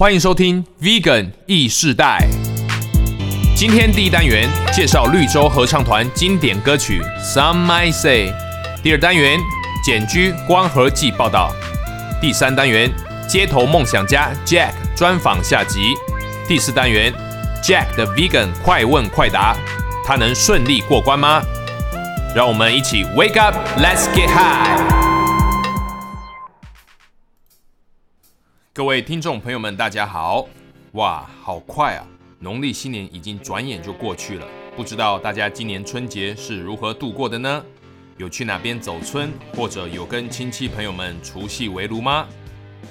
欢迎收听 Vegan 意世代。今天第一单元介绍绿洲合唱团经典歌曲《Some I Say》。第二单元简居光合季报道。第三单元街头梦想家 Jack 专访下集。第四单元 Jack 的 Vegan 快问快答，他能顺利过关吗？让我们一起 Wake up，Let's get high。各位听众朋友们，大家好！哇，好快啊！农历新年已经转眼就过去了。不知道大家今年春节是如何度过的呢？有去哪边走村，或者有跟亲戚朋友们除夕围炉吗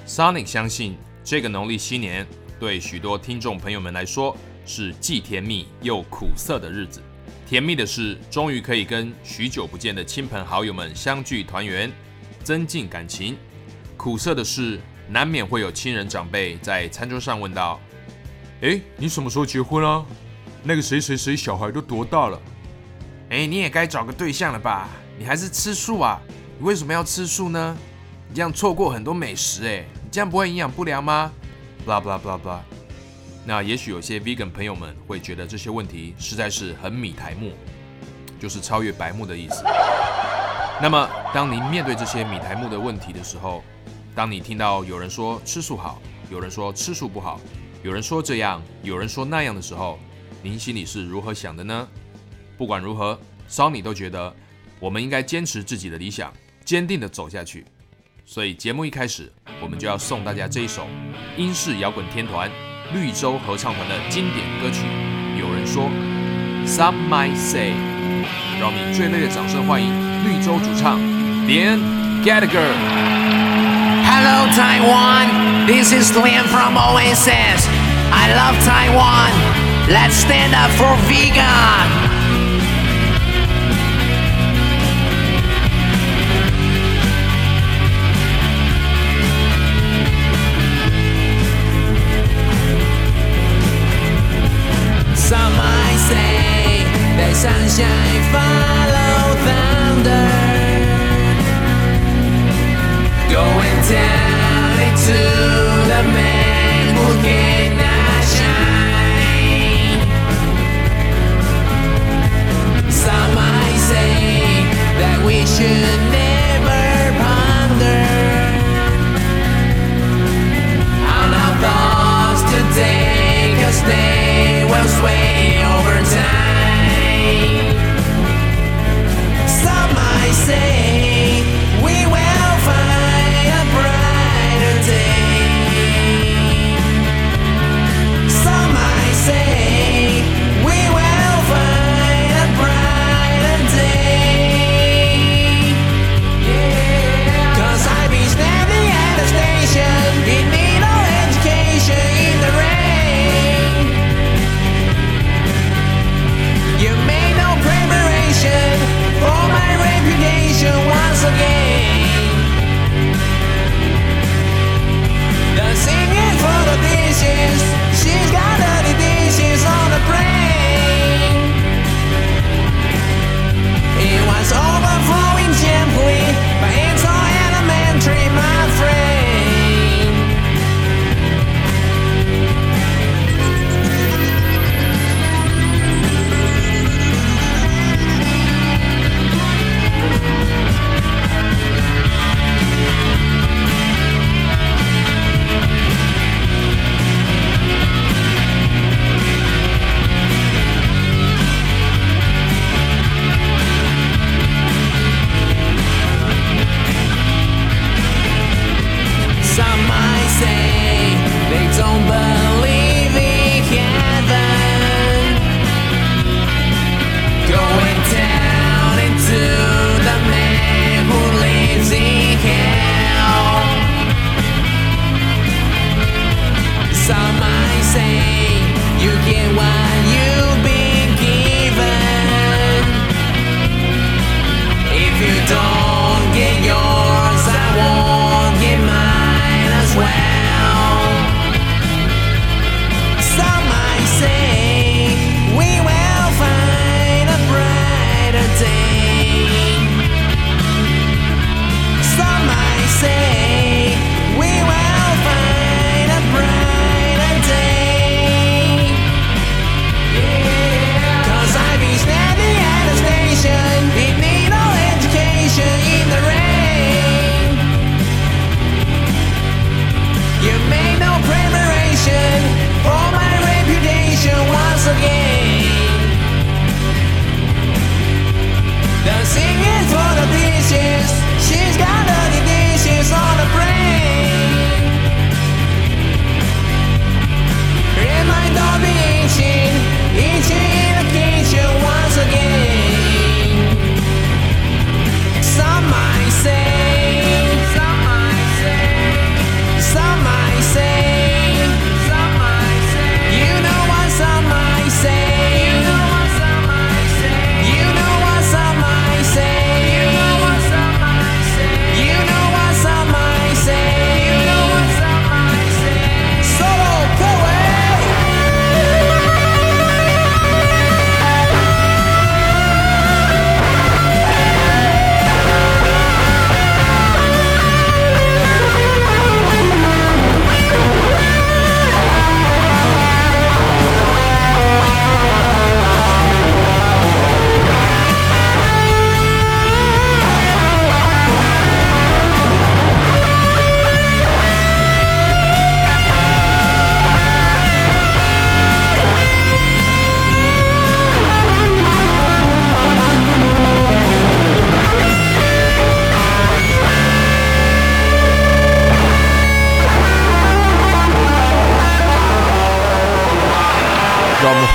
？Sonic 相信这个农历新年对许多听众朋友们来说是既甜蜜又苦涩的日子。甜蜜的是，终于可以跟许久不见的亲朋好友们相聚团圆，增进感情；苦涩的是。难免会有亲人长辈在餐桌上问道：“哎，你什么时候结婚啊？那个谁谁谁小孩都多大了？哎，你也该找个对象了吧？你还是吃素啊？你为什么要吃素呢？你这样错过很多美食哎，你这样不会营养不良吗？blah blah blah blah。那也许有些 vegan 朋友们会觉得这些问题实在是很米台木，就是超越白目的意思。那么，当您面对这些米台木的问题的时候，当你听到有人说吃素好，有人说吃素不好，有人说这样，有人说那样的时候，您心里是如何想的呢？不管如何，Sony 都觉得我们应该坚持自己的理想，坚定的走下去。所以节目一开始，我们就要送大家这一首英式摇滚天团绿洲合唱团的经典歌曲。有人说，Some might say，让你最热烈的掌声欢迎绿洲主唱连 Gallagher。Hello Taiwan, this is Liam from Oasis. I love Taiwan. Let's stand up for vegan.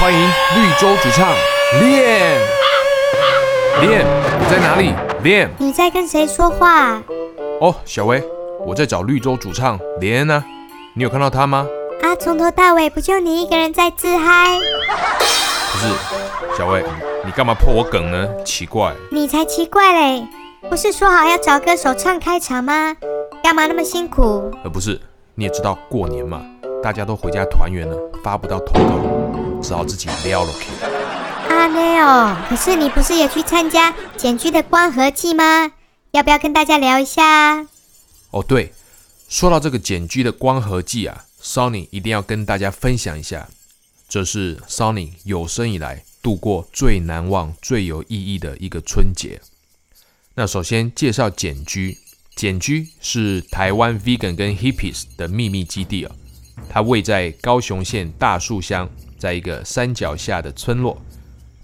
欢迎绿洲主唱练练，你在哪里？练你在跟谁说话？哦，小薇，我在找绿洲主唱连呢、你有看到他吗？啊，从头到尾不就你一个人在自嗨？不是，小薇，你干嘛破我梗呢？奇怪，你才奇怪嘞！不是说好要找歌手唱开场吗？干嘛那么辛苦？呃，不是，你也知道过年嘛，大家都回家团圆了，发不到投稿，只好自己撩了去。啊，没有。可是你不是也去参加简居的光合祭吗？要不要跟大家聊一下？哦，对，说到这个简居的光合祭啊，Sony 一定要跟大家分享一下，这是 Sony 有生以来度过最难忘、最有意义的一个春节。那首先介绍简居，简居是台湾 Vegan 跟 Hippies 的秘密基地啊，它位在高雄县大树乡，在一个山脚下的村落，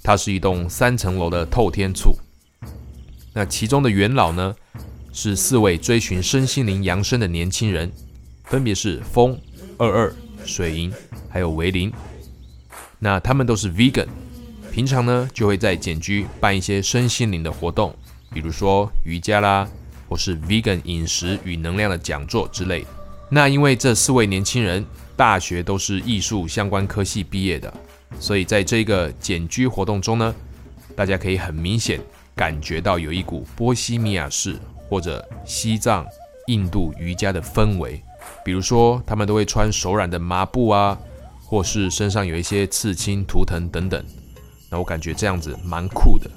它是一栋三层楼的透天厝。那其中的元老呢，是四位追寻身心灵扬升的年轻人，分别是风、二二、水银，还有维林。那他们都是 vegan，平常呢就会在简居办一些身心灵的活动，比如说瑜伽啦，或是 vegan 饮食与能量的讲座之类。那因为这四位年轻人大学都是艺术相关科系毕业的，所以在这个简居活动中呢，大家可以很明显感觉到有一股波西米亚式或者西藏、印度瑜伽的氛围。比如说，他们都会穿手染的麻布啊，或是身上有一些刺青、图腾等等。那我感觉这样子蛮酷的。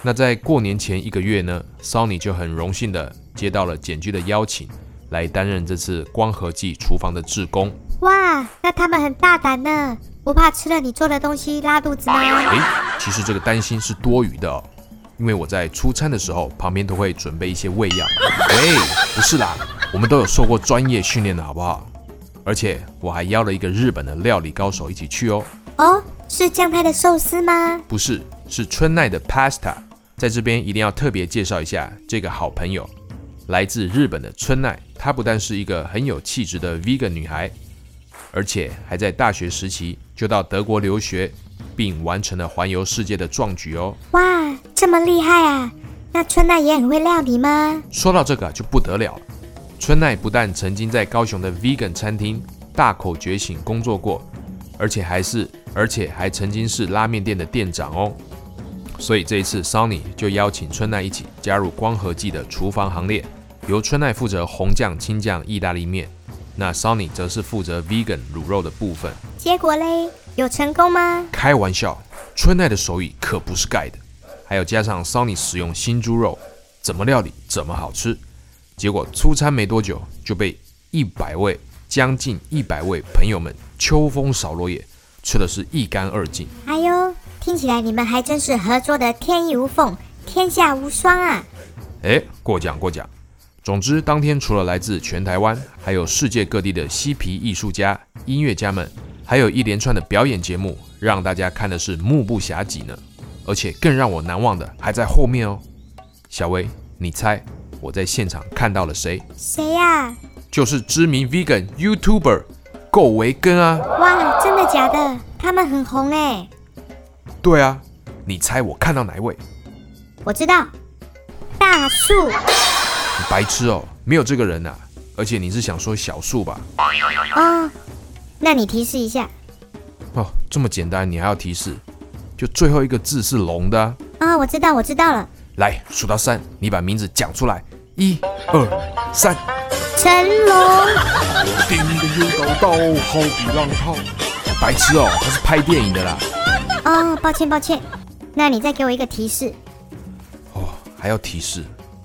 那在过年前一个月呢，Sony 就很荣幸的接到了简居的邀请，来担任这次光合季厨房的志工。哇，那他们很大胆呢，不怕吃了你做的东西拉肚子吗？诶，其实这个担心是多余的哦，因为我在出餐的时候，旁边都会准备一些胃药。喂，不是啦，我们都有受过专业训练的好不好？而且我还邀了一个日本的料理高手一起去哦。哦，是酱太的寿司吗？不是，是春奈的 Pasta。在这边一定要特别介绍一下这个好朋友，来自日本的春奈。她不但是一个很有气质的 Vegan 女孩，而且还在大学时期就到德国留学，并完成了环游世界的壮举哦。哇，这么厉害啊！那春奈也很会料理吗？说到这个就不得了了，春奈不但曾经在高雄的 Vegan 餐厅大口觉醒工作过，而且还是而且还曾经是拉面店的店长哦。所以这一次 Sony 就邀请春奈一起加入光合季的厨房行列，由春奈负责红酱、青酱意大利面，那 Sony 则是负责 Vegan 卤肉的部分。结果嘞，有成功吗？开玩笑，春奈的手艺可不是盖的，还有加上 Sony 使用新猪肉，怎么料理怎么好吃。结果出餐没多久就被一百位将近一百位朋友们秋风扫落叶，吃的是一干二净。哎呦，听起来你们还真是合作的天衣无缝，天下无双啊！哎，过奖过奖。总之，当天除了来自全台湾，还有世界各地的嬉皮艺术家、音乐家们，还有一连串的表演节目，让大家看的是目不暇给呢。而且更让我难忘的还在后面哦。小薇，你猜我在现场看到了谁？谁呀、就是知名 vegan YouTuber 够维根啊！哇，真的假的？他们很红哎！对啊，你猜我看到哪一位？我知道，大树。你白痴哦，没有这个人啊！而且你是想说小树吧？哦，那你提示一下哦，这么简单，你还要提示？就最后一个字是龙的啊、啊、我知道，我知道了，来，数到三，你把名字讲出来。一、二、三。成龙。叮的又高到，好比浪涛。白痴哦，他是拍电影的啦。哦，抱歉抱歉，那你再给我一个提示。哦，还要提示？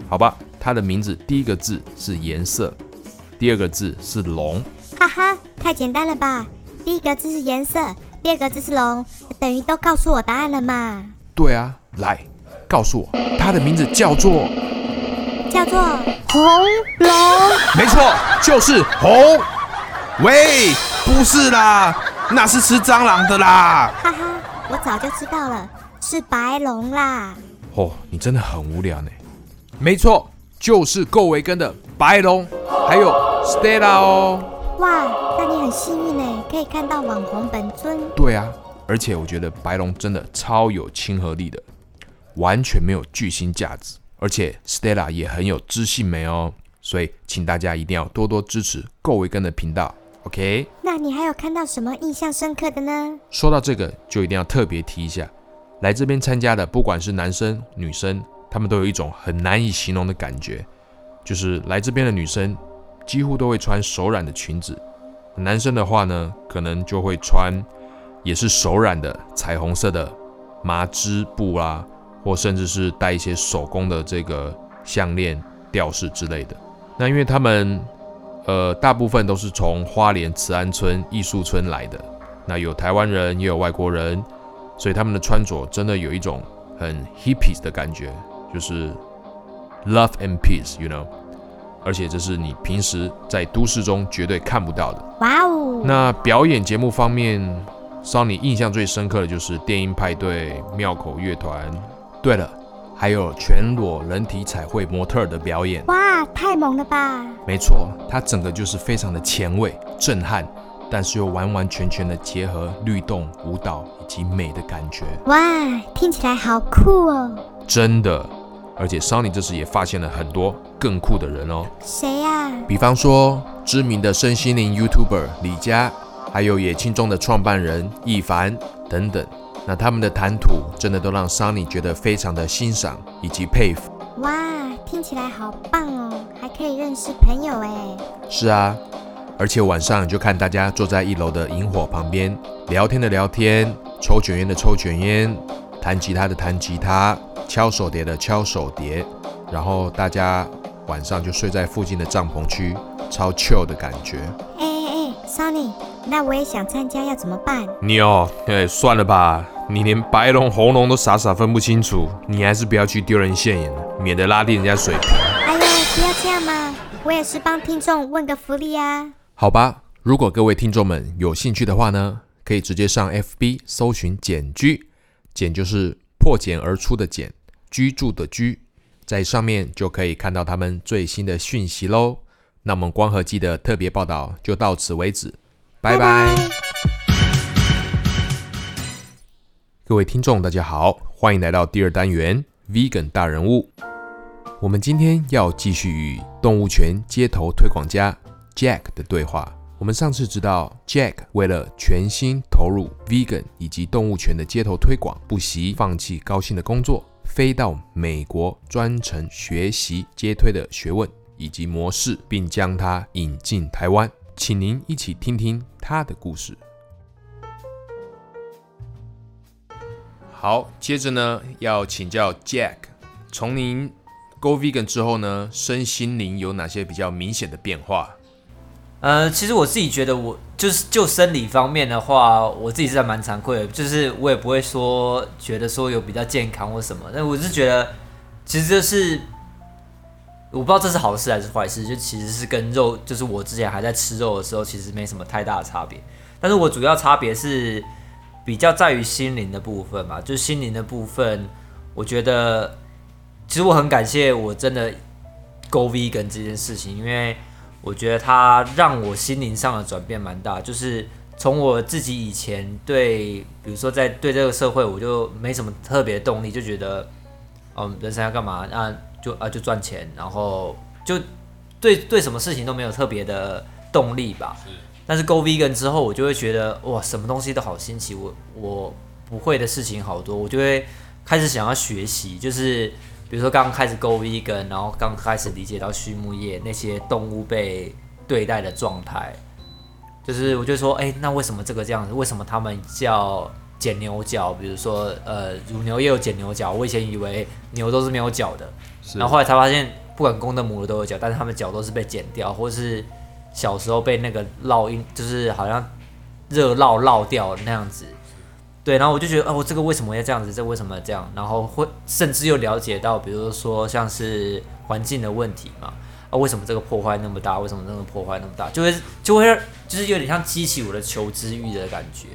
好吧，他的名字第一个字是颜色，第二个字是龙。哈哈，太简单了吧？第一个字是颜色，第二个字是龙，等于都告诉我答案了嘛？对啊，来，告诉我，它的名字叫做……叫做红龙。没错，就是红。喂，不是啦，那是吃蟑螂的啦。哈哈，我早就知道了，是白龙啦。哦，你真的很无聊呢。没错，就是够维根的白龙，还有 Stella 哦。哇，那你很幸运呢，可以看到网红本尊。对啊，而且我觉得白龙真的超有亲和力的，完全没有巨星架子，而且 Stella 也很有知性美哦。所以，请大家一定要多多支持够维根的频道，OK？那你还有看到什么印象深刻的呢？说到这个，就一定要特别提一下，来这边参加的，不管是男生女生，他们都有一种很难以形容的感觉，就是来这边的女生几乎都会穿手染的裙子，男生的话呢，可能就会穿也是手染的彩虹色的麻织布啦，或甚至是带一些手工的这个项链、吊饰之类的。那因为他们，呃，大部分都是从花莲慈安村艺术村来的，那有台湾人也有外国人，所以他们的穿着真的有一种很 hippies 的感觉，就是 love and peace，you know，而且这是你平时在都市中绝对看不到的。哇哦！那表演节目方面，让你印象最深刻的就是电音派对、庙口乐团。对了。还有全裸人体彩绘模特的表演，哇，太猛了吧！没错，它整个就是非常的前卫、震撼，但是又完完全全的结合律动、舞蹈以及美的感觉。哇，听起来好酷哦！真的，而且 Sunny 这时也发现了很多更酷的人哦。谁呀？比方说知名的身心灵 YouTuber 李佳，还有野青中的创办人易凡等等。那他们的谈吐真的都让 Sunny 觉得非常的欣赏以及佩服。哇，听起来好棒哦，还可以认识朋友哎。是啊，而且晚上就看大家坐在一楼的萤火旁边，聊天的聊天，抽卷烟的抽卷烟，弹吉他的弹吉他，敲手碟的敲手碟，然后大家晚上就睡在附近的帐篷区，超 chill 的感觉。哎哎哎，Sunny，那我也想参加，要怎么办？你哦，哎，算了吧。你连白龙、红龙都傻傻分不清楚，你还是不要去丢人现眼了，免得拉低人家水平。哎呦，不要这样嘛！我也是帮听众问个福利啊。好吧，如果各位听众们有兴趣的话呢，可以直接上 FB 搜寻“简居”，简就是破茧而出的茧，居住的居，在上面就可以看到他们最新的讯息喽。那我们光合季的特别报道就到此为止，拜拜。各位听众，大家好，欢迎来到第二单元 Vegan 大人物。我们今天要继续与动物权街头推广家 Jack 的对话。我们上次知道，Jack 为了全心投入 Vegan 以及动物权的街头推广，不惜放弃高薪的工作，飞到美国专程学习街推的学问以及模式，并将它引进台湾。请您一起听听他的故事。好，接着呢，要请教 Jack，从您 Go Vegan 之后呢，身心灵有哪些比较明显的变化？呃，其实我自己觉得，我就是就生理方面的话，我自己是蛮惭愧的，就是我也不会说觉得说有比较健康或什么，但我是觉得，其实这是我不知道这是好事还是坏事，就其实是跟肉，就是我之前还在吃肉的时候，其实没什么太大的差别，但是我主要差别是。比较在于心灵的部分嘛，就心灵的部分，我觉得其实我很感谢我真的 Go Vegan 这件事情，因为我觉得它让我心灵上的转变蛮大。就是从我自己以前对，比如说在对这个社会，我就没什么特别动力，就觉得，嗯，人生要干嘛？那就啊就赚钱，然后就对对什么事情都没有特别的动力吧。但是 Go Vegan 之后，我就会觉得哇，什么东西都好新奇，我我不会的事情好多，我就会开始想要学习。就是比如说刚刚开始 Go Vegan，然后刚开始理解到畜牧业那些动物被对待的状态，就是我就说，哎，那为什么这个这样子？为什么他们叫剪牛角？比如说，呃，乳牛也有剪牛角。我以前以为牛都是没有角的，然后后来才发现，不管公的母的都有角，但是它们角都是被剪掉，或是。小时候被那个烙印，就是好像热烙烙掉那样子，对，然后我就觉得，哦，这个为什么要这样子？这为什么这样？然后会甚至又了解到，比如说像是环境的问题嘛，啊，为什么这个破坏那么大？为什么那个破坏那么大？就会就会就是有点像激起我的求知欲的感觉，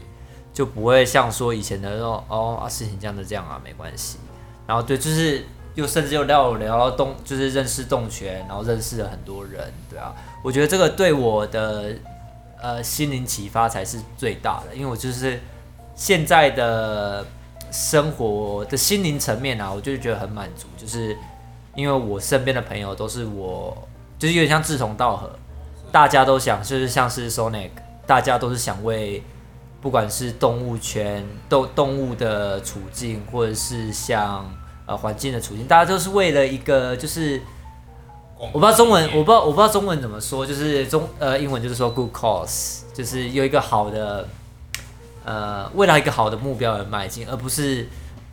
就不会像说以前的那种，哦啊，事情这样的这样啊，没关系。然后对，就是。又甚至又聊聊到动，就是认识动泉，然后认识了很多人，对啊，我觉得这个对我的呃心灵启发才是最大的，因为我就是现在的生活的心灵层面啊，我就觉得很满足，就是因为我身边的朋友都是我，就是有点像志同道合，大家都想，就是像是 Sonic，大家都是想为不管是动物圈、动动物的处境，或者是像呃环境的处境，大家都是为了一个就是。我不知道中文，我不知道我不知道中文怎么说，就是中呃英文就是说 good cause，就是有一个好的呃为了一个好的目标而迈进，而不是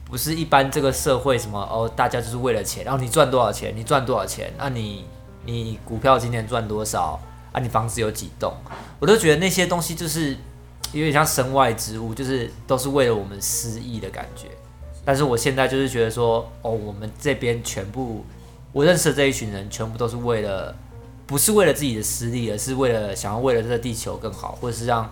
不是一般这个社会什么哦，大家就是为了钱，然后你赚多少钱，你赚多少钱，那、你你股票今年赚多少啊？你房子有几栋？我都觉得那些东西就是有点像身外之物，就是都是为了我们私益的感觉。但是我现在就是觉得说，哦，我们这边全部。我认识的这一群人，全部都是为了，不是为了自己的私利，而是为了想要为了这个地球更好，或者是让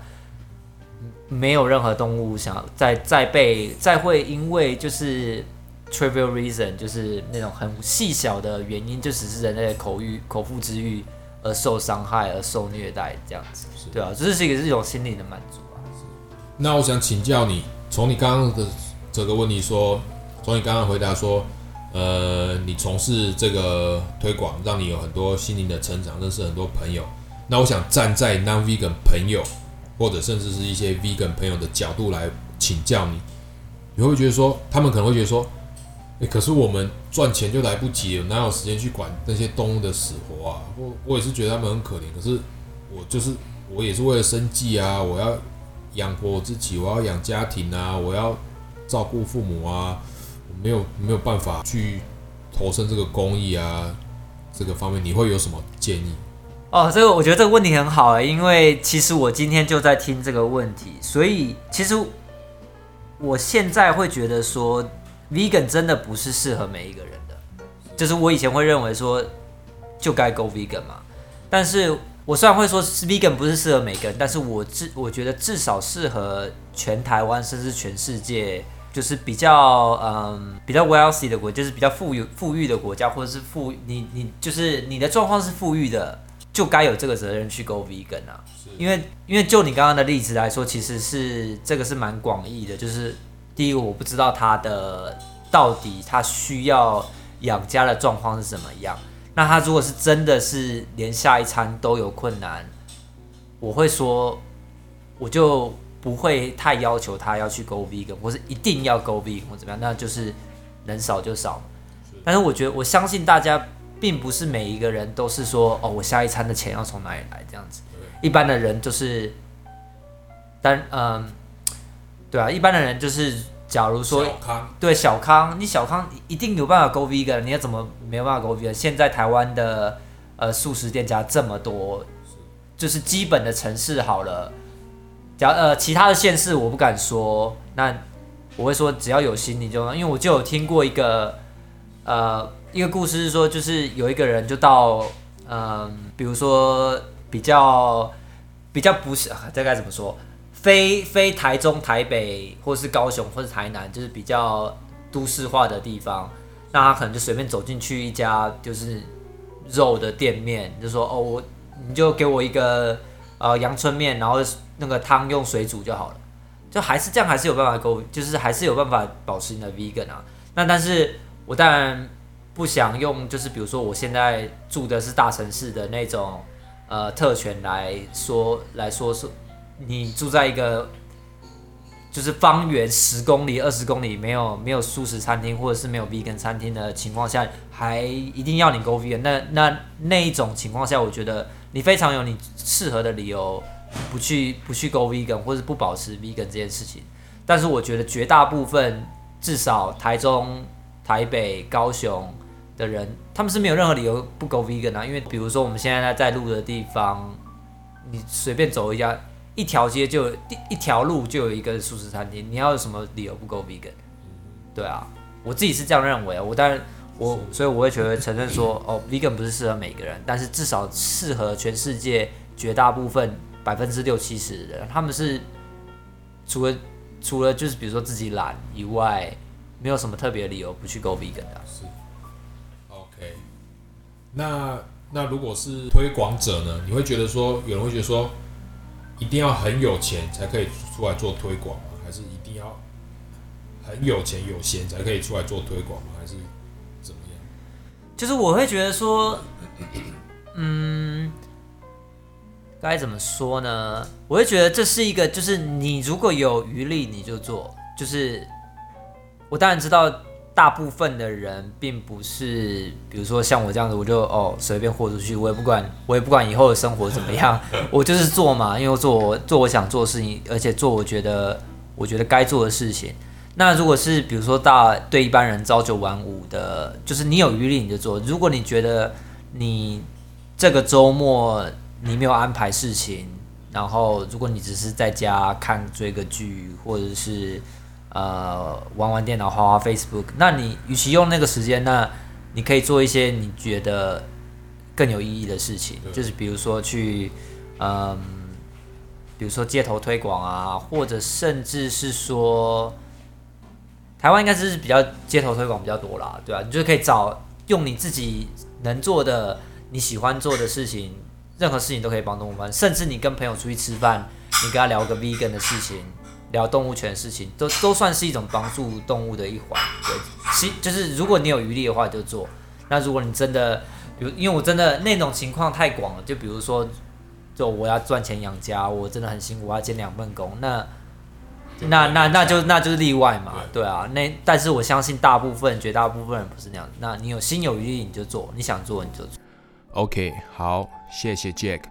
没有任何动物想要再再被再会因为就是 trivial reason，就是那种很细小的原因，就只是人类的口欲口腹之欲而受伤害而受虐待这样子，对啊，这是一个是一种心理的满足啊。那我想请教你，从你刚刚的这个问题说，从你刚刚回答说。呃，你从事这个推广，让你有很多心灵的成长，认识很多朋友。那我想站在 non-vegan 朋友，或者甚至是一些 vegan 朋友的角度来请教你，你会觉得说，他们可能会觉得说，哎，可是我们赚钱就来不及了，哪有时间去管那些动物的死活啊？我我也是觉得他们很可怜，可是我就是我也是为了生计啊，我要养活我自己，我要养家庭啊，我要照顾父母啊。我没有没有办法去投身这个公益啊，这个方面你会有什么建议？哦，这个我觉得这个问题很好哎，因为其实我今天就在听这个问题，所以其实我现在会觉得说，vegan 真的不是适合每一个人的，就是我以前会认为说就该 go vegan 嘛，但是我虽然会说 vegan 不是适合每个人，但是我至我觉得至少适合全台湾甚至全世界。就是比较嗯比较 wealthy 的国，就是比较富裕富裕的国家，或者是富你你就是你的状况是富裕的，就该有这个责任去 go vegan 啊。因为因为就你刚刚的例子来说，其实是这个是蛮广义的。就是第一个，我不知道他的到底他需要养家的状况是怎么样。那他如果是真的是连下一餐都有困难，我会说我就。不会太要求他要去 go vegan，或是一定要 go vegan 或怎么样，那就是能少就少。但是我觉得，我相信大家并不是每一个人都是说，哦，我下一餐的钱要从哪里来这样子。一般的人就是，但嗯，对啊，一般的人就是，假如说对小康，你小康一定有办法 go vegan，你要怎么没有办法 go vegan？现在台湾的呃素食店家这么多，就是基本的城市好了。假呃，其他的县市我不敢说，那我会说只要有心你就，因为我就有听过一个呃一个故事是说，就是有一个人就到嗯，比如说比较比较不是这该怎么说，非非台中、台北或是高雄或是台南，就是比较都市化的地方，那他可能就随便走进去一家就是肉的店面，就说哦我你就给我一个呃阳春面，然后。那个汤用水煮就好了，就还是这样，还是有办法够，就是还是有办法保持你的 vegan 啊。那但是我当然不想用，就是比如说我现在住的是大城市的那种呃特权来说来说是，你住在一个就是方圆十公里、二十公里没有没有素食餐厅或者是没有 vegan 餐厅的情况下，还一定要你 go vegan，那那那一种情况下，我觉得你非常有你适合的理由。不去不去 go vegan 或者不保持 vegan 这件事情，但是我觉得绝大部分至少台中、台北、高雄的人，他们是没有任何理由不 go vegan 啊。因为比如说我们现在在录的地方，你随便走一家，一条街就一条路就有一个素食餐厅，你要有什么理由不 go vegan？对啊，我自己是这样认为。我当然我所以我会觉得承认说，哦，vegan 不是适合每个人，但是至少适合全世界绝大部分。百分之六七十的人，他们是除了除了就是比如说自己懒以外，没有什么特别理由不去 go vegan 的。那那如果是推广者呢？你会觉得说，有人会觉得说，一定要很有钱才可以出来做推广吗？还是一定要很有钱有闲才可以出来做推广吗？还是怎么样？就是我会觉得说，嗯，该怎么说呢？我会觉得这是一个，就是你如果有余力你就做。就是我当然知道，大部分的人并不是，比如说像我这样子，我就哦随便豁出去，我也不管，我也不管以后的生活怎么样，我就是做嘛，因为我做我做我想做的事情，而且做我觉得我觉得该做的事情。那如果是比如说大对一般人朝九晚五的，就是你有余力你就做。如果你觉得你这个周末你没有安排事情，然后如果你只是在家看追个剧，或者是呃玩玩电脑、花花 Facebook，那你与其用那个时间，那你可以做一些你觉得更有意义的事情，就是比如说去嗯，比如说街头推广啊，或者甚至是说。台湾应该是比较街头推广比较多啦，对吧？你就可以找用你自己能做的、你喜欢做的事情，任何事情都可以帮动物们。甚至你跟朋友出去吃饭，你跟他聊个 vegan 的事情，聊动物权的事情，都都算是一种帮助动物的一环。对，其就是如果你有余力的话就做。那如果你真的，比如因为我真的那种情况太广了，就比如说，就我要赚钱养家，我真的很辛苦，我要兼两份工，那。那那那就那就是例外嘛，对啊，那但是我相信大部分绝大部分人不是那样。那你有心有余力你就做，你想做你就做。OK，好，谢谢 Jack。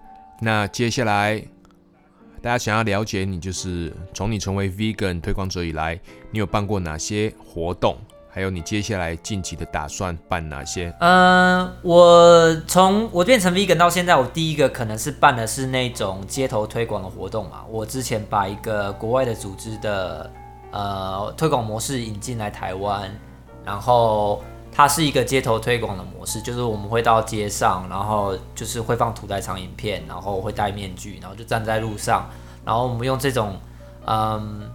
那接下来大家想要了解你，就是从你成为 Vegan 推广者以来，你有办过哪些活动？还有你接下来近期的打算办哪些？嗯，我从我变成 vegan 到现在，我第一个可能是办的是那种街头推广的活动嘛。我之前把一个国外的组织的呃推广模式引进来台湾，然后它是一个街头推广的模式，就是我们会到街上，然后就是会放屠宰场影片，然后会戴面具，然后就站在路上，然后我们用这种嗯。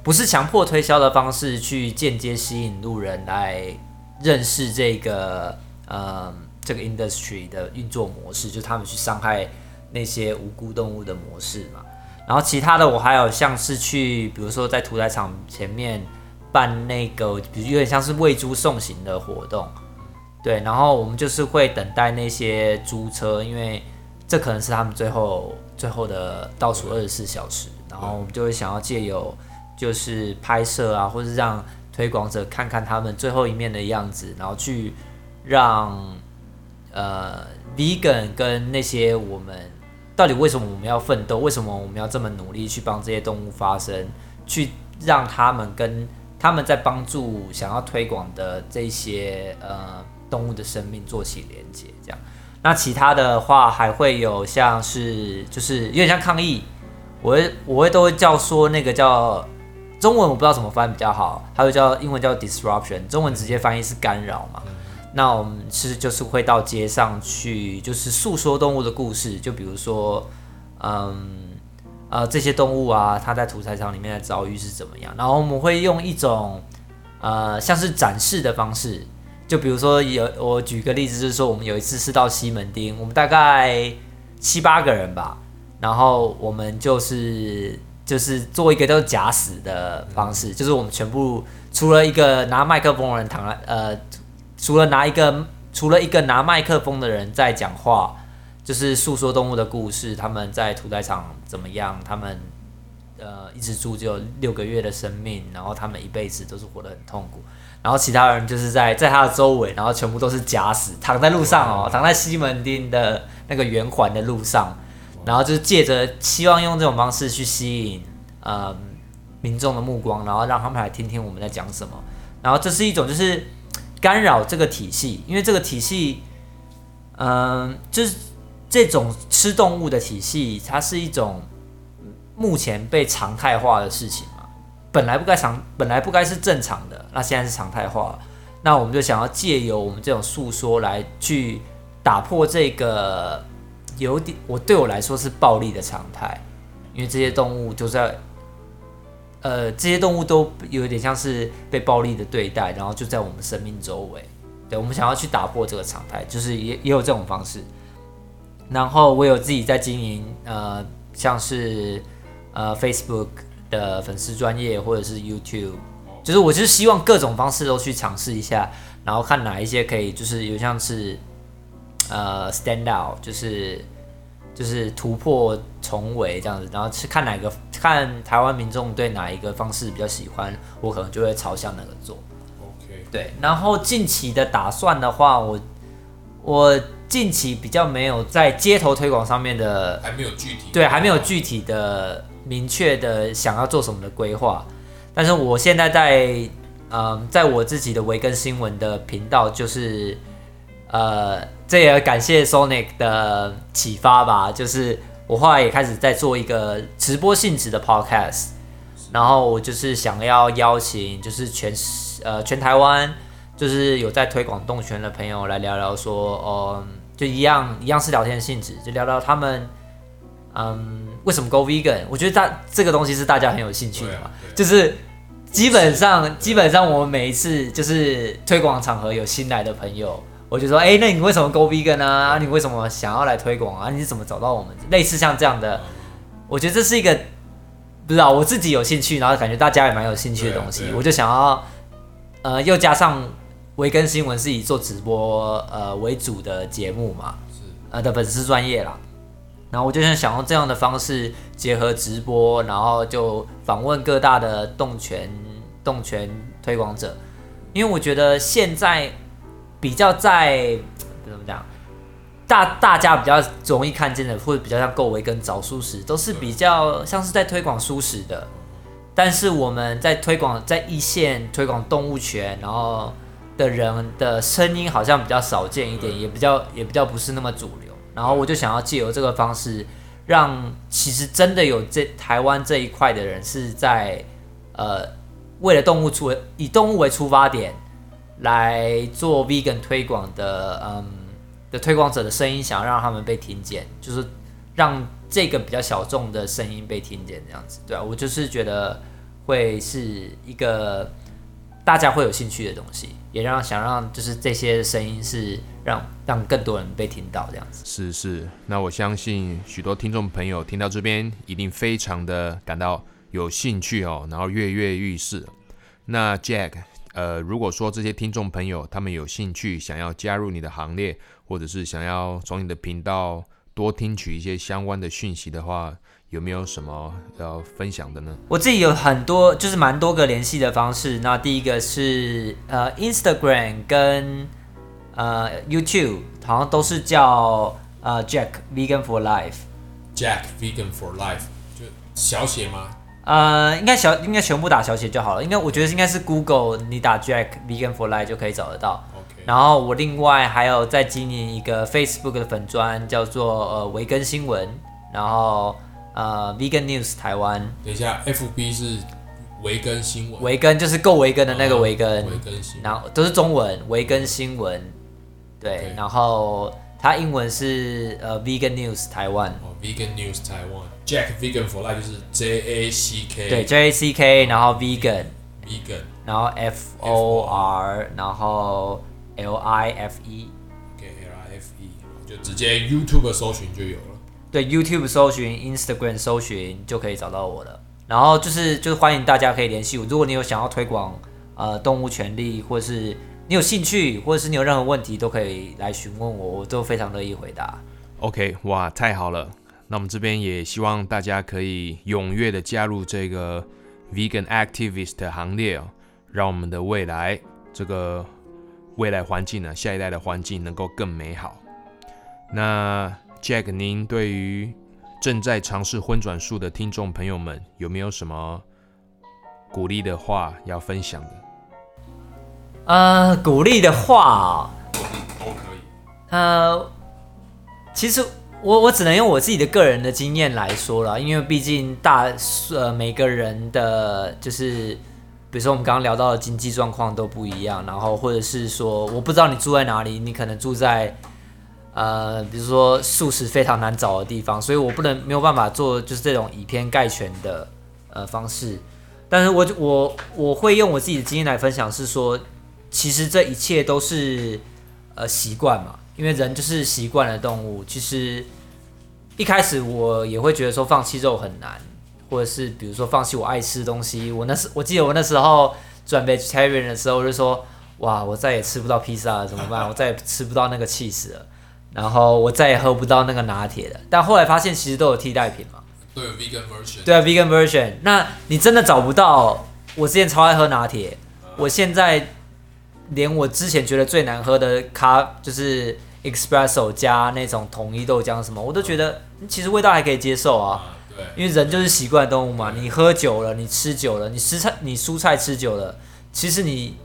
不是强迫推销的方式去间接吸引路人来认识这个呃这个 industry 的运作模式，就他们去伤害那些无辜动物的模式嘛。然后其他的我还有像是去，比如说在屠宰场前面办那个，比如有点像是喂猪送行的活动，对。然后我们就是会等待那些猪车，因为这可能是他们最后最后的倒数二十四小时，然后我们就会想要借由就是拍摄啊，或是让推广者看看他们最后一面的样子，然后去让呃 vegan 跟那些我们到底为什么我们要奋斗，为什么我们要这么努力去帮这些动物发声，去让他们跟他们在帮助想要推广的这些呃动物的生命做起连接，这样。那其他的话还会有像是就是有点像抗议，我会我会都会叫说那个叫。中文我不知道怎么翻比较好，还有叫英文叫 disruption，中文直接翻译是干扰嘛。那我们其实就是会到街上去，就是诉说动物的故事，就比如说，嗯，呃，这些动物啊，它在屠宰场里面的遭遇是怎么样。然后我们会用一种呃像是展示的方式，就比如说有我举个例子，就是说我们有一次是到西门町，我们大概七八个人吧，然后我们就是。就是做一个叫假死的方式，就是我们全部除了一个拿麦克风的人躺在呃，除了拿一个除了一个拿麦克风的人在讲话，就是诉说动物的故事，他们在屠宰场怎么样，他们呃一只猪只有六个月的生命，然后他们一辈子都是活得很痛苦，然后其他人就是在在他的周围，然后全部都是假死，躺在路上哦，躺在西门町的那个圆环的路上。然后就是借着希望用这种方式去吸引呃民众的目光，然后让他们来听听我们在讲什么。然后这是一种就是干扰这个体系，因为这个体系，嗯，就是这种吃动物的体系，它是一种目前被常态化的事情嘛。本来不该常，本来不该是正常的，那现在是常态化。那我们就想要借由我们这种诉说来去打破这个。有点，我对我来说是暴力的常态，因为这些动物就在，呃，这些动物都有点像是被暴力的对待，然后就在我们生命周围。对我们想要去打破这个常态，就是也也有这种方式。然后我有自己在经营，呃，像是呃 Facebook 的粉丝专业或者是 YouTube，就是我就是希望各种方式都去尝试一下，然后看哪一些可以就是有像是呃 stand out，就是就是突破重围这样子，然后是看哪个看台湾民众对哪一个方式比较喜欢，我可能就会朝向那个做。OK，对，然后近期的打算的话，我我近期比较没有在街头推广上面的，还没有具体，对，还没有具体的明确的想要做什么的规划。但是我现在在嗯，在我自己的维根新闻的频道，就是呃，这也感谢 Sonic 的启发吧，就是我后来也开始在做一个直播性质的 podcast，然后我就是想要邀请就是全呃全台湾就是有在推广动圈的朋友来聊聊说，哦、就一样一样是聊天性质，就聊聊他们嗯为什么 go vegan，我觉得大这个东西是大家很有兴趣的嘛，啊就是基本上基本上我们每一次就是推广场合有新来的朋友。我就说，哎、那你为什么 go vegan 啊？啊你为什么想要来推广啊？你是怎么找到我们？类似像这样的，我觉得这是一个不知道我自己有兴趣，然后感觉大家也蛮有兴趣的东西，我就想要呃，又加上维根新闻是以做直播呃为主的节目嘛，呃的粉丝专业啦，然后我就想想用这样的方式结合直播，然后就访问各大的动权动权推广者，因为我觉得现在比较在怎么讲，大大家比较容易看见的，或者比较像够维跟找舒食，都是比较像是在推广舒食的。但是我们在推广在一线推广动物权，然后的人的声音好像比较少见一点，也比较也比较不是那么主流。然后我就想要借由这个方式，让其实真的有这台湾这一块的人是在呃为了动物出以动物为出发点来做 vegan 推广的嗯的推广者的声音，想要让他们被听见，就是让这个比较小众的声音被听见，这样子，对啊，我就是觉得会是一个大家会有兴趣的东西，也让想让就是这些声音是让让更多人被听到这样子。是是，那我相信许多听众朋友听到这边，一定非常的感到有兴趣哦，然后跃跃欲试。那 Jack，呃，如果说这些听众朋友他们有兴趣想要加入你的行列，或者是想要从你的频道多听取一些相关的讯息的话，有没有什么要分享的呢？我自己有很多，就是蛮多个联系的方式。那第一个是呃 Instagram 跟呃 YouTube，好像都是叫呃 Jack Vegan for Life。Jack Vegan for Life 就小写吗？呃，应该小应该全部打小写就好了。应该我觉得应该是 Google 你打 Jack Vegan for Life 就可以找得到。OK，然后我另外还有在经营一个 Facebook 的粉砖，叫做呃维根新闻，然后呃 Vegan News 台湾，等一下，FB 是维根新闻，维根就是够维根的那个维根，维根新闻，然后都是中文，维根新闻，对，对然后它英文是呃 Vegan News 台湾，哦，Vegan News 台湾，Jack Vegan for Life 就是 J A C K，对 J A C K，然后 Vegan，，Vegan 然后 F O R，然后 L I F E，K L I F E，就直接 YouTube 搜寻就有了。对 YouTube 搜寻，Instagram 搜寻就可以找到我了。然后就是就是欢迎大家可以联系我，如果你有想要推广呃动物权利，或者是你有兴趣，或者是你有任何问题，都可以来询问我，我都非常乐意回答。OK，哇，太好了！那我们这边也希望大家可以踊跃的加入这个 Vegan Activist 行列哦，让我们的未来这个未来环境呢，下一代的环境能够更美好。那 Jack，您对于正在尝试荤转素的听众朋友们，有没有什么鼓励的话要分享的？呃，鼓励的话哦、都可以。呃，其实我我只能用我自己的个人的经验来说了，因为毕竟大呃每个人的就是，比如说我们刚刚聊到的经济状况都不一样，然后或者是说我不知道你住在哪里，你可能住在呃比如说素食非常难找的地方，所以我不能没有办法做就是这种以偏概全的呃方式，但是我就我我会用我自己的经验来分享，是说其实这一切都是呃习惯嘛，因为人就是习惯的动物。其实一开始我也会觉得说放弃肉很难，或者是比如说放弃我爱吃的东西。我那时我记得我那时候转 vegetarian 的时候，我就说哇，我再也吃不到披萨了，怎么办？我再也吃不到那个 cheese 了，然后我再也喝不到那个拿铁了。但后来发现其实都有替代品嘛。都有 vegan version。对啊，vegan version。那你真的找不到？我之前超爱喝拿铁，我现在连我之前觉得最难喝的咖就是 espresso 加那种统一豆浆什么，我都觉得其实味道还可以接受啊。因为人就是习惯动物嘛，你喝酒了，你吃久了，你吃菜你蔬菜吃久了，其实你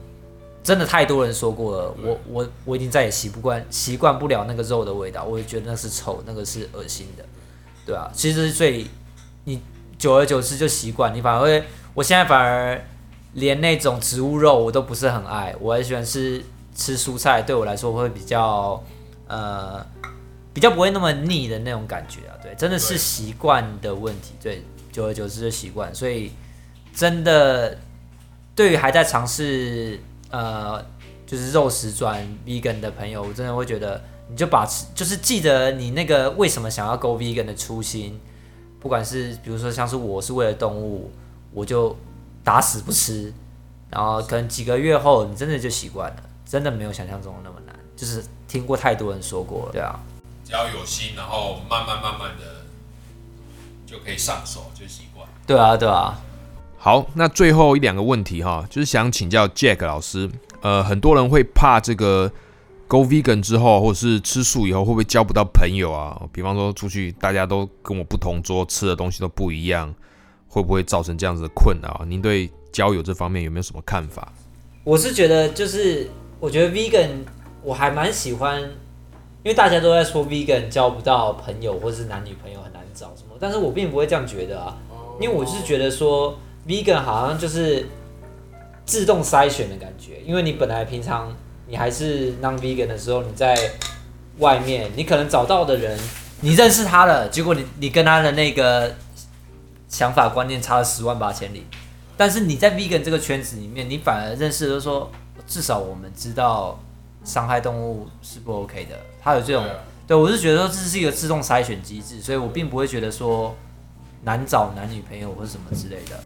真的太多人说过了，我我我已经再也习不惯习惯不了那个肉的味道，我也觉得那是臭，那个是恶心的，对啊，其实是最你久而久之就习惯，你反而会，我现在反而连那种植物肉我都不是很爱，我很喜欢吃吃蔬菜，对我来说会比较呃比较不会那么腻的那种感觉啊，对，真的是习惯的问题，对，久而久之就习惯，所以真的对于还在尝试呃就是肉食转 vegan 的朋友，我真的会觉得你就把就是记得你那个为什么想要 go vegan 的初心，不管是比如说像是我是为了动物，我就打死不吃，然后可能几个月后你真的就习惯了，真的没有想象中的那么难，就是听过太多人说过了，对啊。只要有心，然后慢慢慢慢的就可以上手，就习惯。对啊，对啊，好，那最后一两个问题哈，就是想请教 Jack 老师，呃，很多人会怕这个 Go Vegan 之后，或者是吃素以后，会不会交不到朋友啊？比方说出去大家都跟我不同桌，吃的东西都不一样，会不会造成这样子的困扰？您对交友这方面有没有什么看法？我是觉得就是我觉得 vegan 我还蛮喜欢，因为大家都在说 vegan 交不到朋友或是男女朋友很难找什么，但是我并不会这样觉得啊，因为我是觉得说 vegan 好像就是自动筛选的感觉，因为你本来平常你还是 non vegan 的时候，你在外面你可能找到的人，你认识他了，结果你你跟他的那个想法观念差了十万八千里，但是你在 vegan 这个圈子里面，你反而认识的说，至少我们知道伤害动物是不 OK 的，他有这种，对我是觉得说这是一个自动筛选机制，所以我并不会觉得说难找男女朋友或者什么之类的。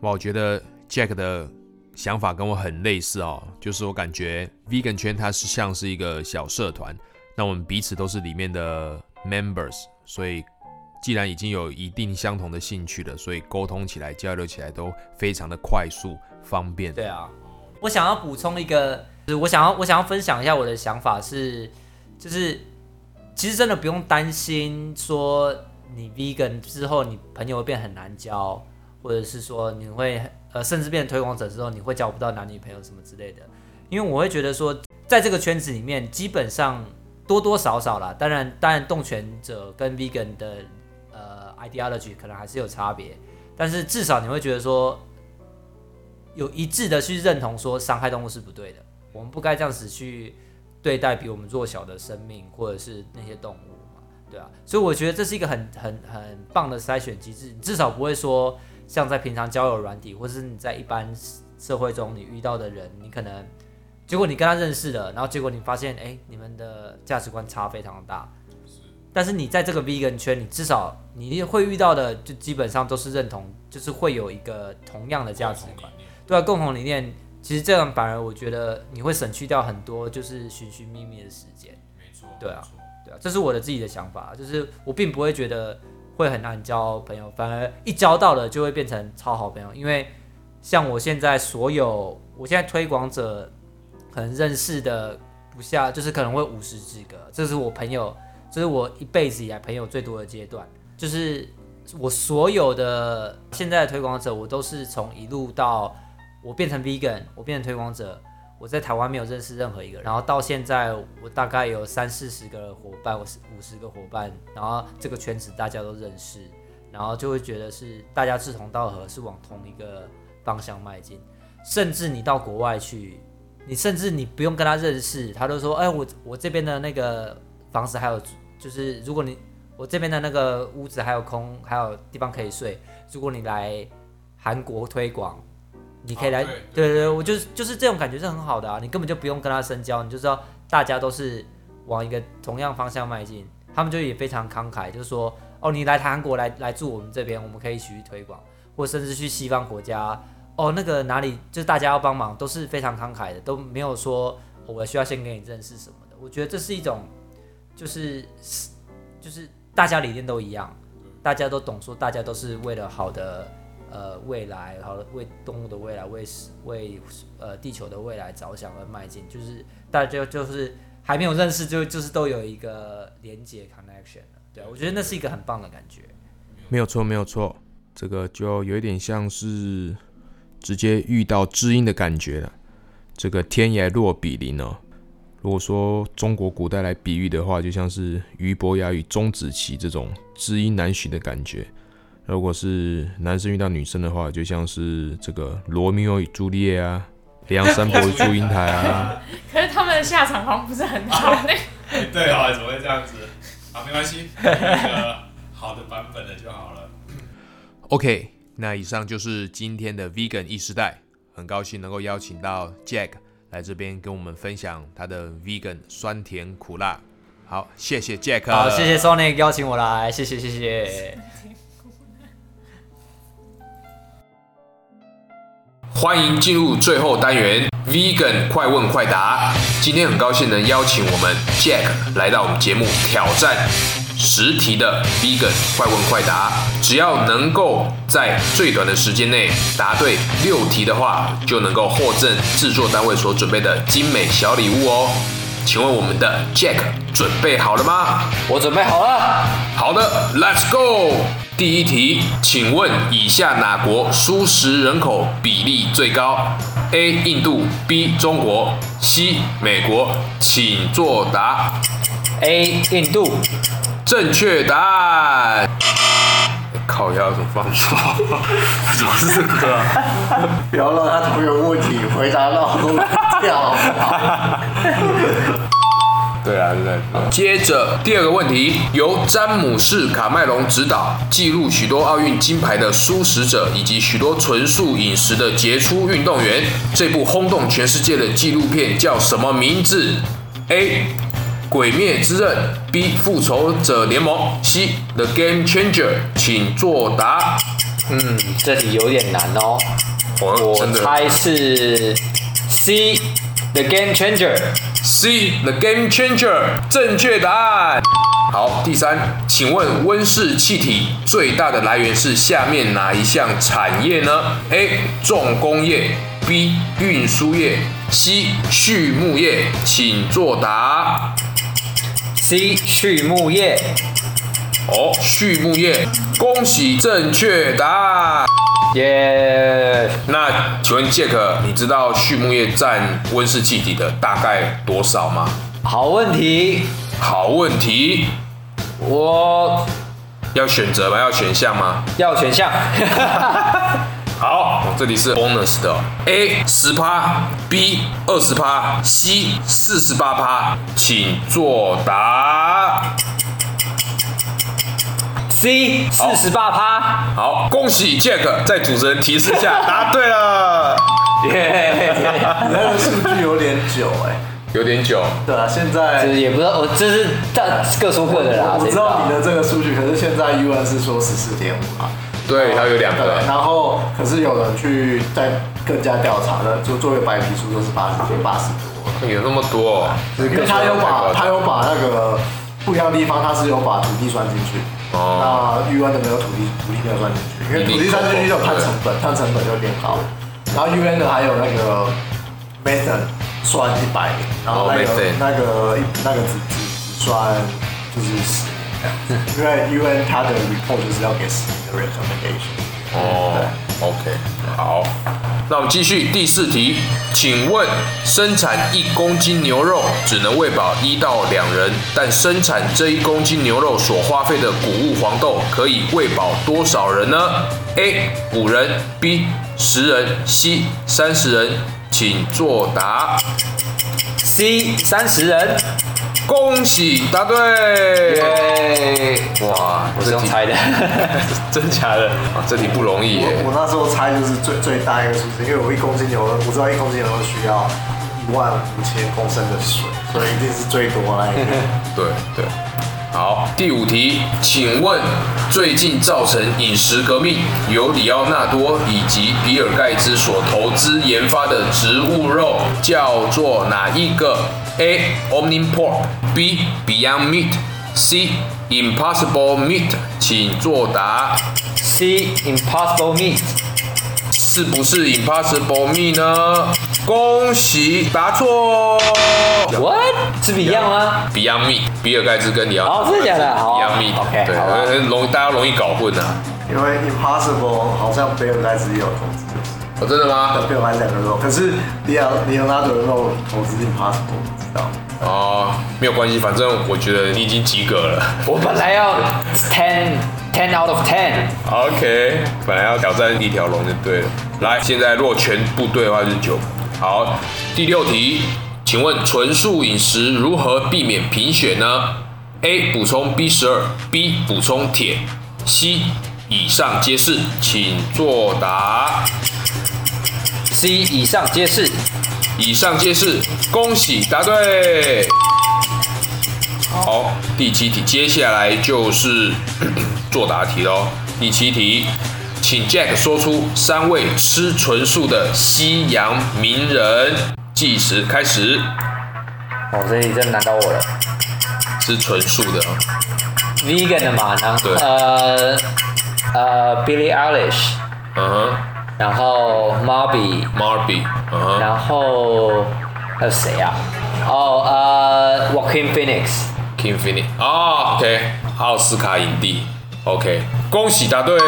哇，我觉得 Jack 的想法跟我很类似哦，就是我感觉 Vegan 圈它是像是一个小社团，那我们彼此都是里面的 members，所以既然已经有一定相同的兴趣了，所以沟通起来、交流起来都非常的快速方便。对啊，我想要补充一个，就是我想要我想要分享一下我的想法是，就是其实真的不用担心说你 vegan 之后你朋友会变很难交，或者是说你会呃甚至变推广者之后你会交不到男女朋友什么之类的，因为我会觉得说在这个圈子里面基本上多多少少啦，当然当然动权者跟 vegan 的呃 ideology 可能还是有差别，但是至少你会觉得说。有一致的去认同说伤害动物是不对的，我们不该这样子去对待比我们弱小的生命或者是那些动物嘛，对啊，所以我觉得这是一个很很很棒的筛选机制，你至少不会说像在平常交友软体或者是你在一般社会中你遇到的人，你可能结果你跟他认识了，然后结果你发现哎、你们的价值观差非常的大。但是你在这个 vegan 圈，你至少你会遇到的，就基本上都是认同，就是会有一个同样的价值观。对啊，共同理念，其实这样反而我觉得你会省去掉很多就是寻寻觅觅的时间。没错，对啊，对啊，这是我的自己的想法，就是我并不会觉得会很难交朋友，反而一交到了就会变成超好朋友。因为像我现在所有，我现在推广者可能认识的不下，就是可能会五十几个，这是我朋友，这是我一辈子以来朋友最多的阶段，就是我所有的现在的推广者，我都是从一路到。我变成 vegan，我变成推广者，我在台湾没有认识任何一个，然后到现在我大概有三四十个伙伴，我是五十个伙伴，然后这个圈子大家都认识，然后就会觉得是大家志同道合，是往同一个方向迈进，甚至你到国外去，你甚至你不用跟他认识，他都说，哎，我我这边的那个房子还有，就是如果你我这边的那个屋子还有空，还有地方可以睡，如果你来韩国推广。你可以来，哦对对我就是就是这种感觉是很好的啊，你根本就不用跟他深交，你就知道大家都是往一个同样方向迈进，他们就也非常慷慨，就是说，哦，你来韩国来来住我们这边，我们可以一起去推广，或甚至去西方国家，哦，那个哪里就是大家要帮忙，都是非常慷慨的，都没有说、哦我需要先给你认识什么的。我觉得这是一种，就是就是大家理念都一样，大家都懂说，大家都是为了好的呃未来，好的为动物的未来，为为呃地球的未来着想而迈进，就是大家就是还没有认识就就是都有一个连接 connection，对，我觉得那是一个很棒的感觉。没有错，没有错，这个就有点像是直接遇到知音的感觉了。这个天涯若比邻哦。如果说中国古代来比喻的话，就像是俞伯牙与钟子期这种知音难寻的感觉；如果是男生遇到女生的话，就像是这个罗密欧与朱丽叶啊，梁山伯与祝英台啊。可是他们的下场好像不是很好。对啊，怎么会这样子？好，没关系，一个好的版本的就好了。OK，那以上就是今天的 Vegan 意识代，很高兴能够邀请到 Jack 来这边跟我们分享他的 Vegan 酸甜苦辣。好，谢谢 Jack。好，谢谢 Sonic 邀请我来，谢谢谢谢。欢迎进入最后单元 Vegan 快问快答。今天很高兴能邀请我们 Jack 来到我们节目挑战十题的 Vegan 快问快答。只要能够在最短的时间内答对六题的话，就能够获赠制作单位所准备的精美小礼物哦。请问我们的 Jack 准备好了吗？我准备好了。好的，Let's go。第一题，请问以下哪国素食人口比例最高？A. 印度，B. 中国，C. 美国，请作答。A 印度，正确答案。烤鸭怎么放错？怎么是这个啊？不要让他同样问题回答到都跳，好不好？对啊，对对。接着第二个问题，由詹姆士·卡麦隆执导，记录许多奥运金牌的素食者以及许多纯素饮食的杰出运动员。这部轰动全世界的纪录片叫什么名字？A. 鬼灭之刃 B. 复仇者联盟 C. The Game Changer，请作答。嗯，这题有点难哦。我哦真的猜是 C The Game Changer。C The Game Changer，正确答案。好，第三，请问温室气体最大的来源是下面哪一项产业呢？A. 重工业，B. 运输业，C. 畜牧业，请作答。C 畜牧业。哦，畜牧业，恭喜正确答案。耶、那请问 Jack，你知道畜牧业占温室气体的大概多少吗？好问题，好问题，我要选择吗？要选项吗？要选项。好，这里是 bonus 的哦 A 十趴，B 二十趴，C 四十八趴，请作答。C 四十八趴。好，恭喜 Jack 在主持人提示下 答对了，耶、你那个数据有点久哎、有点久。对啊，现这在也不知道，我这是大各说各的啦。我知道你的。这个数据，可是现在 UN 是说十四点五啊。对，它有两对，个。然后可是有人去再更加调查的，就做一个白皮书，都是八十八十多，有那么多、哦，因为他有把他有把那个不一样的地方，他是有把土地算进去。哦，那 UN 的没有土地，土地没有算进去，因为土地算进去就有碳成本，碳成本就会变高。然后 UN 的还有那个 method 算一百，然后那个、哦那个那个只只只算就是十这样子，因为 UN 它的 report 就是要给十年的 recommendation。哦，OK，好，那我们继续第四题，请问生产一公斤牛肉只能喂饱一到两人，但生产这一公斤牛肉所花费的谷物黄豆可以喂饱多少人呢？A 五人，B 十人，C 三十人，请作答。C 三十人。恭喜答对！耶、哇，我是用猜的。真假的？啊，这题不容易耶。我我那时候猜就是最最大一个数字，因为我一公斤牛肉，我知道一公斤牛肉需要一万五千公升的水，所以一定是最多那一个。对对，好，第五题，请问最近造成饮食革命，由里奥纳多以及比尔盖茨所投资研发的植物肉叫做哪一个？A. Omniport B. Beyond Meat C. Impossible Meat，请作答。C Impossible Meat，是不是 Impossible Meat 呢？恭喜答错。What？是不一样吗？Beyond Meat，比尔盖茨跟你要哦真的假的好 Beyond Meat，OK，对，容易大家容易搞混啊。因为 Impossible 好像比尔盖茨也有投资，哦，真的吗？比尔盖茨两个肉，可是里奥里奥纳多的肉投资 Impossible 我不知道。哦，没有关系，反正我觉得你已经及格了。我本来要 ten ten out of ten，OK，本来要挑战一条龙就对了。来，现在如果全部对的话就是九个。好，第六题，请问纯素饮食如何避免贫血呢？A. 补充 B 十二，B. 补充铁，C. 以上皆是，请作答。C 以上皆是。以上皆是，恭喜答对。好，第七题，接下来就是 作答题喽。第七题，请 Jack 说出三位吃纯素的西洋名人。计时开始，哦，这里真难到我了。吃纯素的哦。Vegan 的嘛，然后对呃呃 Billie Eilish，嗯然后，Marby，嗯哼。然后还有谁啊？哦呃 Joaquin Phoenix，，King Phoenix，哦，OK，奥斯卡影帝，OK，恭喜答对。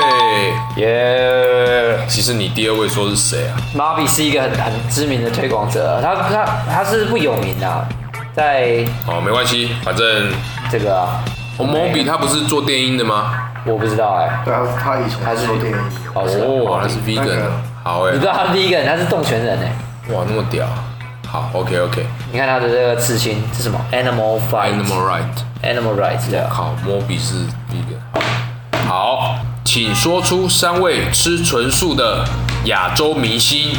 耶、其实你第二位说是谁啊？Moby 是一个很很知名的推广者，他他他是不有名的啊、在哦，没关系，反正这个啊、哦，Moby 他不是做电音的吗？我不知道哎、对啊，他以前他是做电影，哦他是 vegan 那个，好哎你知，道他是 Vegan，他是动全人哎、哇，那么屌，好，OK OK，你看他的这个刺青是什么？Animal Fight Animal Right，Animal Rights 对啊。靠，Moby 是 vegan，好，请说出三位吃纯素的亚洲明星，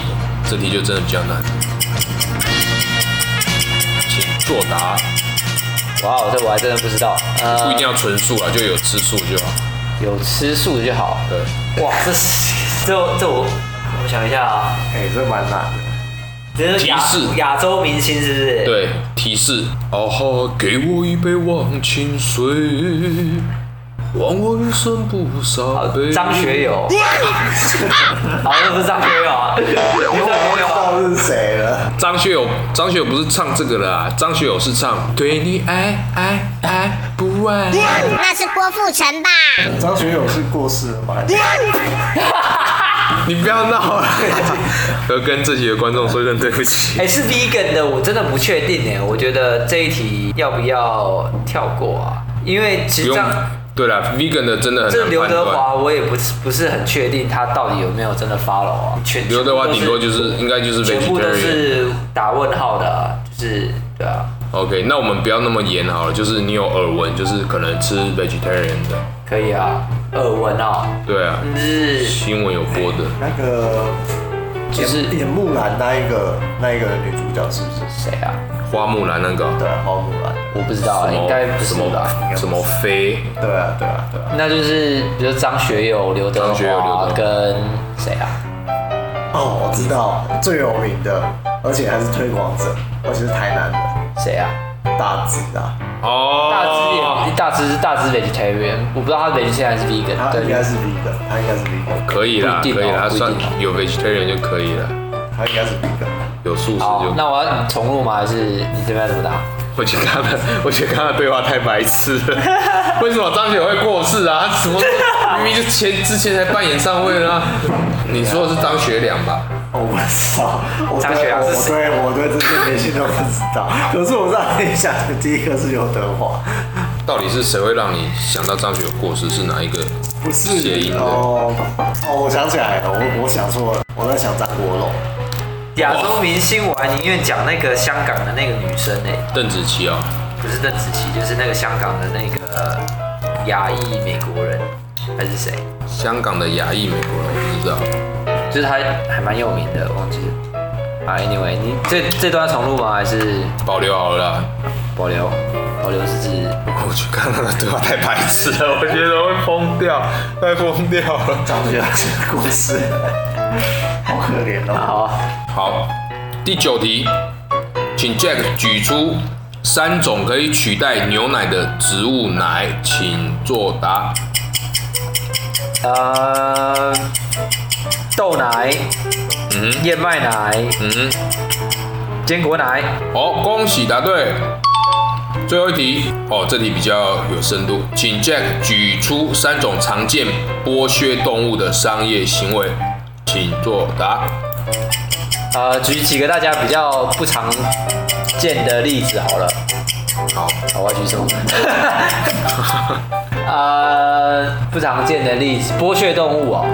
这题就真的比较难，请作答，哇，这我还真的不知道。呃，不一定要纯素啊，就有吃素就好，有吃素的就好。对，哇，这是这这我我想一下啊，哎，这蛮难的。这是亚提示亚洲明星是不是？，对，提示，啊哈，给我一杯忘情水，忘我余生不洒杯。张学友。好，这不是张学友啊，不是张学我知。道是谁了。张学友，张学友不是唱这个的啊，张学友是唱对你爱爱爱不完。那是郭富城吧？张学友是过世了吧？你不要闹了，要跟这几个观众说一声对不起。哎，是 vegan 的，我真的不确定哎，我觉得这一题要不要跳过啊？因为其实这样，对了，vegan 的真的很这刘难判断。德华我也不是不是很确定他到底有没有真的 follow 啊？全刘德华顶多就是应该就是全部都。是打问号的啊，就是对啊，OK，那我们不要那么严好了，就是你有耳闻，就是可能吃 vegetarian 的，可以啊，耳闻啊，对啊，就是新闻有播的。那个就是演演木兰那一个那一个女主角是不是？谁啊？花木兰那个对啊，花木兰。我不知道啊，应该不是什么吧？什么飞，对啊，对啊，对啊。那就是比如张学友、刘德张学友刘德华华跟谁啊？哦，我知道最有名的，而且还是推广者，而且是台南的谁啊？大志啊，哦，大只也大只是大只 vegetarian，我不知道他 vegetarian 还是 vegan，对他应该是 vegan，他应该是 vegan，可以啦，不一定哦可以啦，算不一定哦有 vegetarian 就可以了，他应该是 vegan。有素食就。，那我要重录吗？还是你这边要怎么打？我觉得他们，我觉得他的对话太白痴了。为什么张学友会过世啊？他什么明明就前之前才办演唱会啦、你说的是张学良吧？我不知道，我张学对我良是谁对我对这些明星都不知道。可是我让你想的第一个是刘德华，到底是谁会让你想到张学友过世？是哪一个不是谐音的？哦哦，我想起来了，我我想错了，我在想张国荣。亚洲明星，我还宁愿讲那个香港的那个女生呢、邓紫棋哦，不是邓紫棋，就是那个香港的那个亚裔美国人，还是谁？香港的亚裔美国人，我不知道。就是他还蛮有名的，忘记了。啊，anyway，你这这段要重录吗？还是保留好了啦。保留？保留是指我去看那个对话太白痴了，我觉得会疯掉，太疯掉了。张学良的故事，好可怜哦。好啊，好，第九题，请 Jack 举出三种可以取代牛奶的植物奶，请作答。呃，豆奶、嗯，燕麦奶、嗯，坚果奶。好，恭喜答对。最后一题，哦，这题比较有深度，请 Jack 举出三种常见剥削动物的商业行为，请作答。呃，举几个大家比较不常见的例子好了。好，好，我要举什么？呃，不常见的例子，剥削动物哦。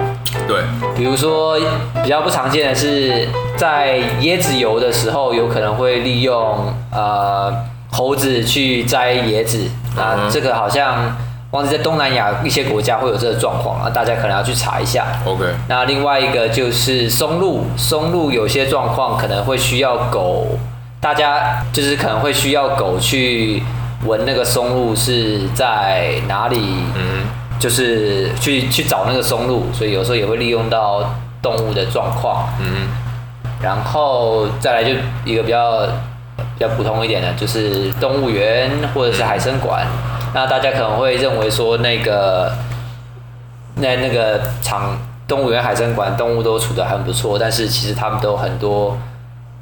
对，比如说，比较不常见的是，在椰子油的时候，有可能会利用呃猴子去摘椰子。那、嗯这个好像忘记在东南亚一些国家会有这个状况啊，大家可能要去查一下。OK，那另外一个就是松露，松露有些状况可能会需要狗，大家就是可能会需要狗去闻那个松露是在哪里，嗯就是去去找那个松露，所以有时候也会利用到动物的状况。嗯然后再来就一个比较比较普通一点的，就是动物园或者是海参馆。那大家可能会认为说那个那那个场动物园、海参馆动物都处得很不错，但是其实他们都有很多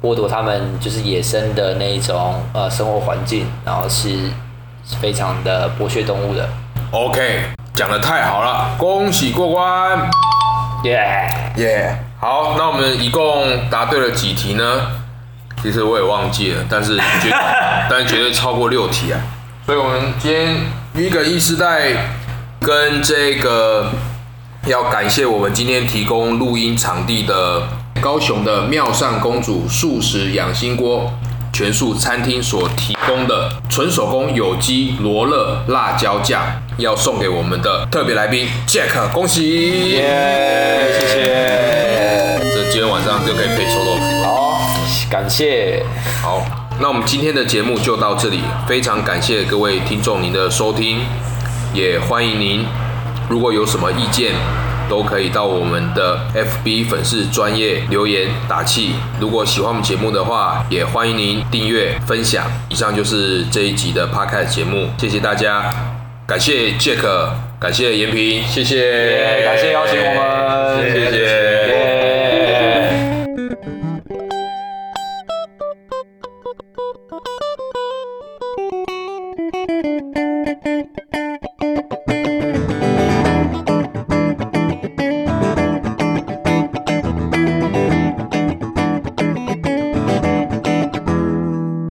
剥夺他们就是野生的那一种呃生活环境，然后是是非常的剥削动物的。，OK，讲的太好了，恭喜过关。耶、耶、好，那我们一共答对了几题呢？其实我也忘记了，但是绝，但是绝对超过六题啊。所以我们今天一个一时代跟这个要感谢我们今天提供录音场地的高雄的妙善公主素食养心锅全素餐厅所提供的纯手工有机罗勒辣椒酱，要送给我们的特别来宾 Jack，恭喜！耶，谢谢。这今天晚上就可以配臭豆腐。好，感谢。好，那我们今天的节目就到这里，非常感谢各位听众您的收听，也欢迎您如果有什么意见，都可以到我们的 FB 粉丝专业留言打气。如果喜欢我们节目的话，也欢迎您订阅分享。以上就是这一集的 Podcast 节目，谢谢大家，感谢 Jack，感谢延平，谢谢，耶感谢邀请我们谢谢。